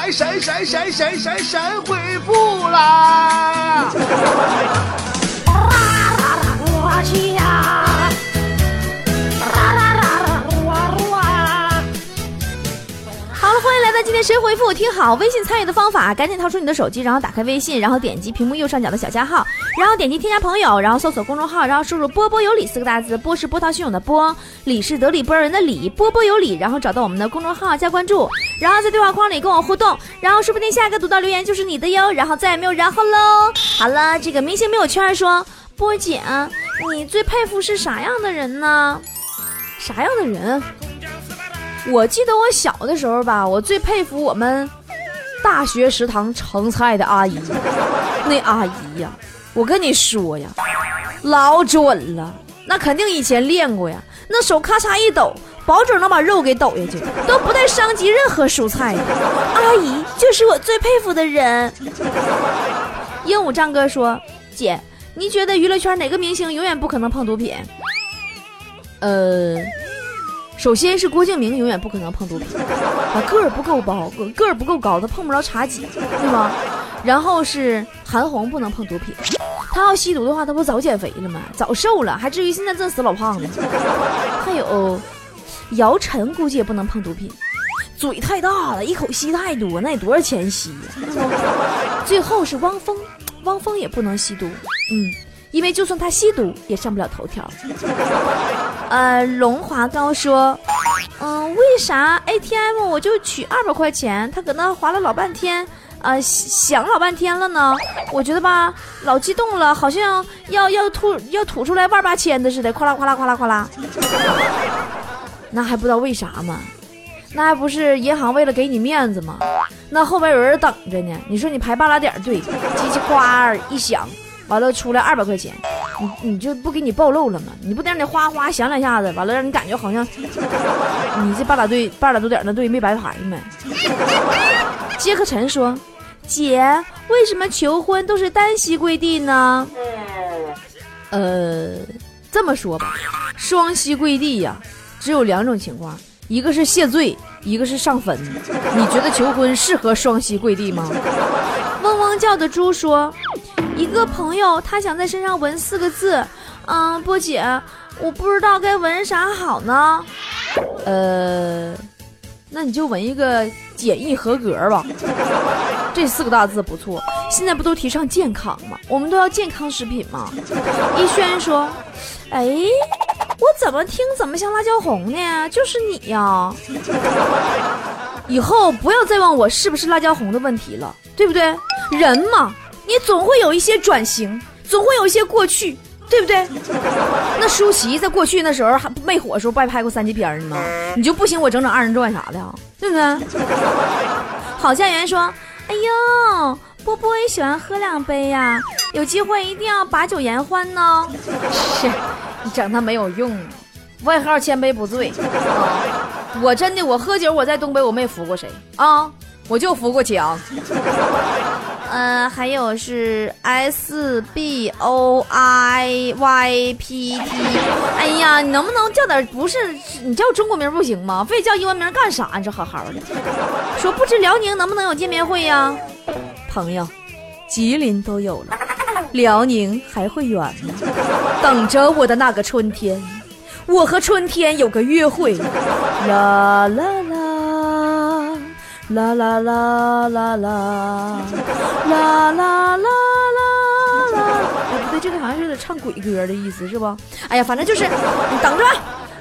来神神神神神神回复啦！今天谁回复我？听好，微信参与的方法，赶紧掏出你的手机，然后打开微信，然后点击屏幕右上角的小加号，然后点击添加朋友，然后搜索公众号，然后输入“波波有理”四个大字，波是波涛汹涌的波，理是得理不饶人的理，波波有理，然后找到我们的公众号加关注，然后在对话框里跟我互动，然后说不定下一个读到留言就是你的哟，然后再也没有然后喽。好了，这个明星没有圈说，波姐，你最佩服是啥样的人呢？啥样的人？我记得我小的时候吧，我最佩服我们大学食堂盛菜的阿姨。那阿姨呀，我跟你说呀，老准了，那肯定以前练过呀。那手咔嚓一抖，保准能把肉给抖下去，都不带伤及任何蔬菜的。阿姨就是我最佩服的人。鹦鹉张哥说：“姐，你觉得娱乐圈哪个明星永远不可能碰毒品？”呃。首先是郭敬明永远不可能碰毒品，啊个儿不够高，个个儿不够高，他碰不着茶几，对吗？然后是韩红不能碰毒品，他要吸毒的话，他不早减肥了吗？早瘦了，还至于现在这死老胖子？还有姚晨估计也不能碰毒品，嘴太大了，一口吸太多，那得多少钱吸呀？最后是汪峰，汪峰也不能吸毒，嗯。因为就算他吸毒，也上不了头条。呃，龙华高说，嗯，为啥 ATM 我就取二百块钱，他搁那划了老半天，呃，想老半天了呢？我觉得吧，老激动了，好像要要吐要吐出来万八千的似的，哗啦哗啦哗啦哗啦。那还不知道为啥吗？那还不是银行为了给你面子吗？那后边有人等着呢。你说你排半拉点队，叽叽哗一响。完了，出来二百块钱，你你就不给你暴露了吗？你不得让你哗哗响两下子，完了让你感觉好像你这半拉队半拉多点的队没白排吗？杰克陈说：“姐，为什么求婚都是单膝跪地呢？”呃，这么说吧，双膝跪地呀，只有两种情况，一个是谢罪，一个是上坟。你觉得求婚适合双膝跪地吗？嗡嗡叫的猪说。一个朋友，他想在身上纹四个字，嗯，波姐，我不知道该纹啥好呢。呃，那你就纹一个简易合格吧，这四个大字不错。现在不都提倡健康吗？我们都要健康食品吗？一轩说，哎，我怎么听怎么像辣椒红呢？就是你呀。以后不要再问我是不是辣椒红的问题了，对不对？人嘛。你总会有一些转型，总会有一些过去，对不对？那舒淇在过去那时候还没火的时候，不还拍过三级片呢吗？你就不行，我整整二人转啥的，对不对？郝家园说：“哎呦，波波也喜欢喝两杯呀，有机会一定要把酒言欢呢。”是，你整他没有用，外号千杯不醉。我真的，我喝酒，我在东北我没服过谁啊，我就服过墙。嗯，还有是 S B O I Y P T。哎呀，你能不能叫点不是？你叫中国名不行吗？非叫英文名干啥？你这好好的。说不知辽宁能不能有见面会呀？朋友，吉林都有了，辽宁还会远吗？等着我的那个春天，我和春天有个约会。啦啦，啦啦啦啦啦。啦啦啦啦啦！哎，不对，这个好像是唱鬼歌的意思，是不？哎呀，反正就是你等着，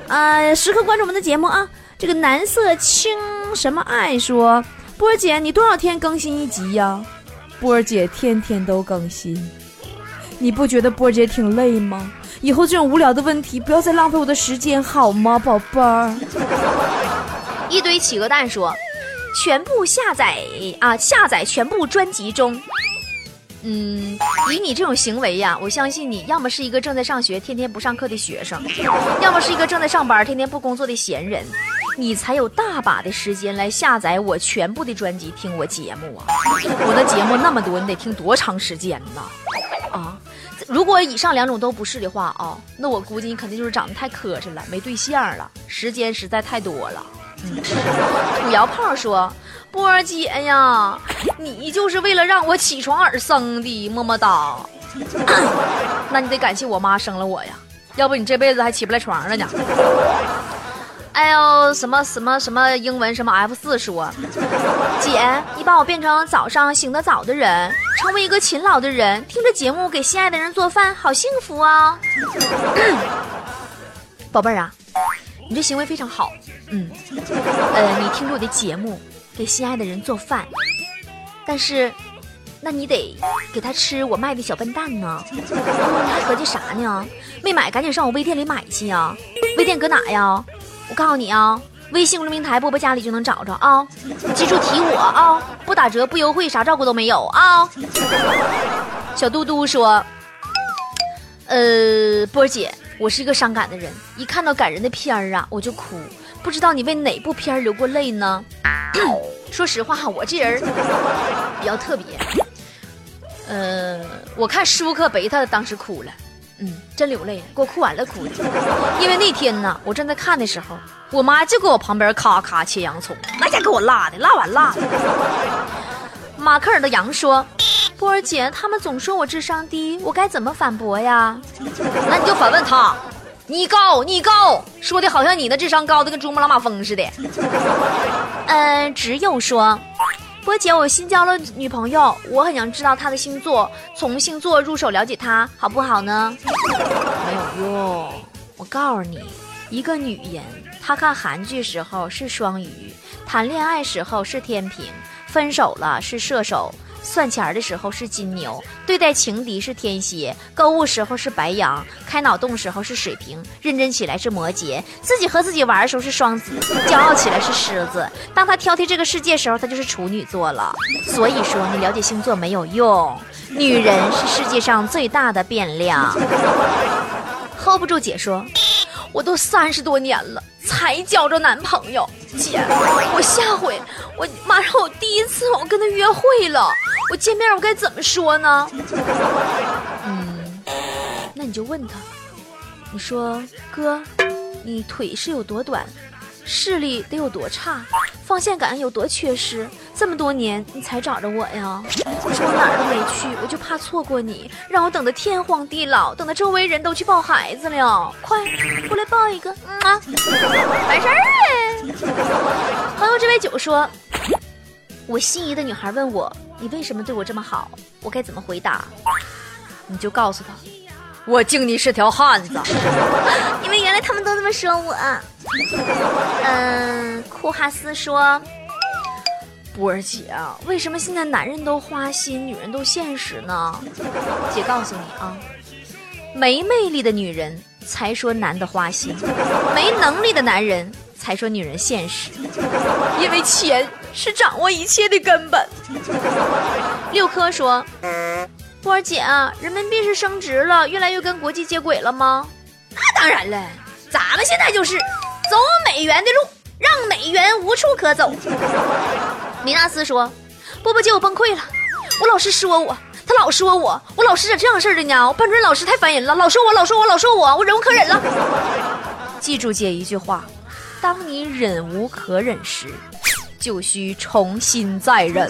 啊，时刻关注我们的节目啊！这个蓝色青什么爱说，波儿姐，你多少天更新一集呀？波儿姐天天都更新，你不觉得波儿姐挺累吗？以后这种无聊的问题不要再浪费我的时间好吗，宝贝儿？一堆企鹅蛋说。全部下载啊！下载全部专辑中。嗯，以你这种行为呀，我相信你要么是一个正在上学、天天不上课的学生，要么是一个正在上班、天天不工作的闲人，你才有大把的时间来下载我全部的专辑听我节目啊！我的节目那么多，你得听多长时间呢？啊，如果以上两种都不是的话啊，那我估计你肯定就是长得太磕碜了，没对象了，时间实在太多了。土窑炮说：“波儿姐呀，你就是为了让我起床而生的，么么哒。那你得感谢我妈生了我呀，要不你这辈子还起不来床了呢。”哎呦，什么什么什么英文什么 F 四说，姐，你把我变成早上醒得早的人，成为一个勤劳的人，听着节目给心爱的人做饭，好幸福啊！宝贝儿啊，你这行为非常好，嗯，呃，你听着我的节目给心爱的人做饭，但是，那你得给他吃我卖的小笨蛋呢，合计啥呢？没买赶紧上我微店里买去呀！微店搁哪呀？我告诉你啊，微信公众平台波波家里就能找着啊！记住提我啊，不打折不优惠，啥照顾都没有啊！小嘟嘟说：“呃，波儿姐，我是一个伤感的人，一看到感人的片儿啊，我就哭。不知道你为哪部片儿流过泪呢？说实话，我这人 比较特别。呃，我看舒克贝塔当时哭了。”嗯，真流泪了，给我哭完了哭的。因为那天呢，我正在看的时候，我妈就搁我旁边咔咔切洋葱，那家给我辣的，辣完辣的。马克尔的羊说：“波儿姐，他们总说我智商低，我该怎么反驳呀？”那你就反问他：“你高，你高，说的好像你的智商高的跟珠穆朗玛峰似的。”嗯，只有说。波姐，我新交了女朋友，我很想知道她的星座，从星座入手了解她，好不好呢？没有用，我告诉你，一个女人，她看韩剧时候是双鱼，谈恋爱时候是天平，分手了是射手。算钱的时候是金牛，对待情敌是天蝎，购物时候是白羊，开脑洞时候是水瓶，认真起来是摩羯，自己和自己玩的时候是双子，骄傲起来是狮子。当他挑剔这个世界时候，他就是处女座了。所以说，你了解星座没有用，女人是世界上最大的变量。hold 不住，姐说，我都三十多年了，才交着男朋友。姐，我下回我马上我第一次我跟他约会了。我见面我该怎么说呢？嗯，那你就问他，你说哥，你腿是有多短，视力得有多差，方向感有多缺失？这么多年你才找着我呀？我说我哪儿都没去，我就怕错过你，让我等得天荒地老，等得周围人都去抱孩子了。快过来抱一个，嗯啊，完事儿嘞。朋友这杯酒说。我心仪的女孩问我：“你为什么对我这么好？”我该怎么回答？你就告诉她：“我敬你是条汉子。”因为原来他们都这么说我。嗯，库哈斯说：“波儿姐，为什么现在男人都花心，女人都现实呢？”姐告诉你啊，没魅力的女人才说男的花心，没能力的男人。才说女人现实，因为钱是掌握一切的根本。六科说：“波儿姐啊，人民币是升值了，越来越跟国际接轨了吗？”那当然了，咱们现在就是走美元的路，让美元无处可走。米纳斯说：“波波姐，我崩溃了，我老师说我，他老说我，我老师咋这样式的呢？班主任老师太烦人了，老说我，老说我，老说我，我忍无可忍了。”记住姐一句话。当你忍无可忍时，就需重新再忍。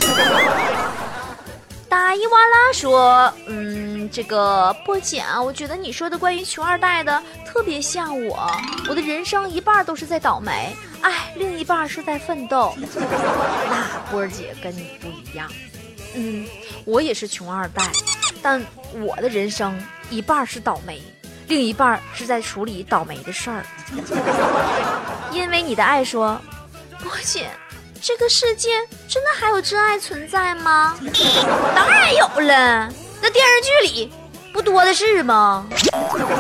大伊瓦拉说：“嗯，这个波姐啊，我觉得你说的关于穷二代的特别像我。我的人生一半都是在倒霉，哎，另一半是在奋斗。那波儿姐跟你不一样，嗯，我也是穷二代，但我的人生一半是倒霉。”另一半是在处理倒霉的事儿，因为你的爱说，波姐，这个世界真的还有真爱存在吗？当然有了，那电视剧里不多的是吗？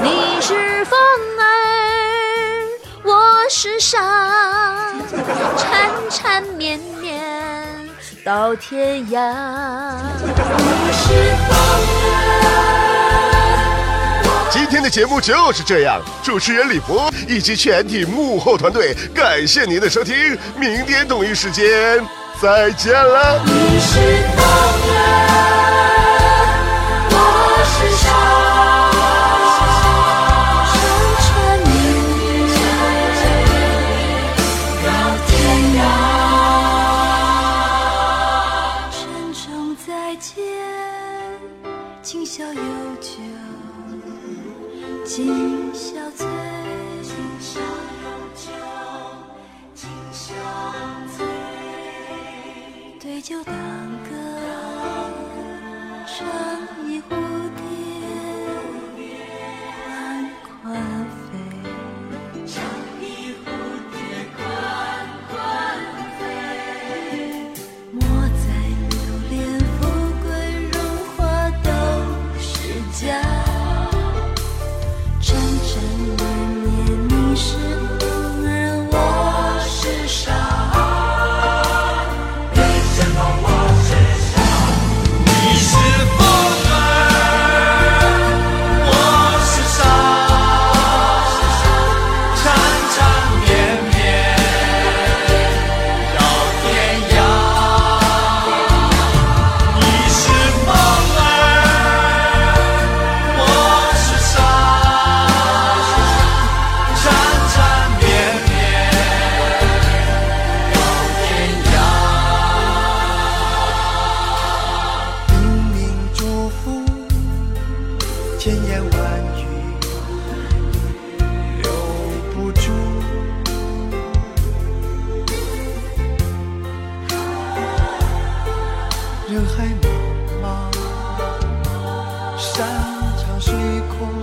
你是风儿，我是沙，缠缠绵绵到天涯。你是风儿。今天的节目就是这样，主持人李博以及全体幕后团队，感谢您的收听，明天同一时间再见了。你是风儿，对酒当歌山长水阔，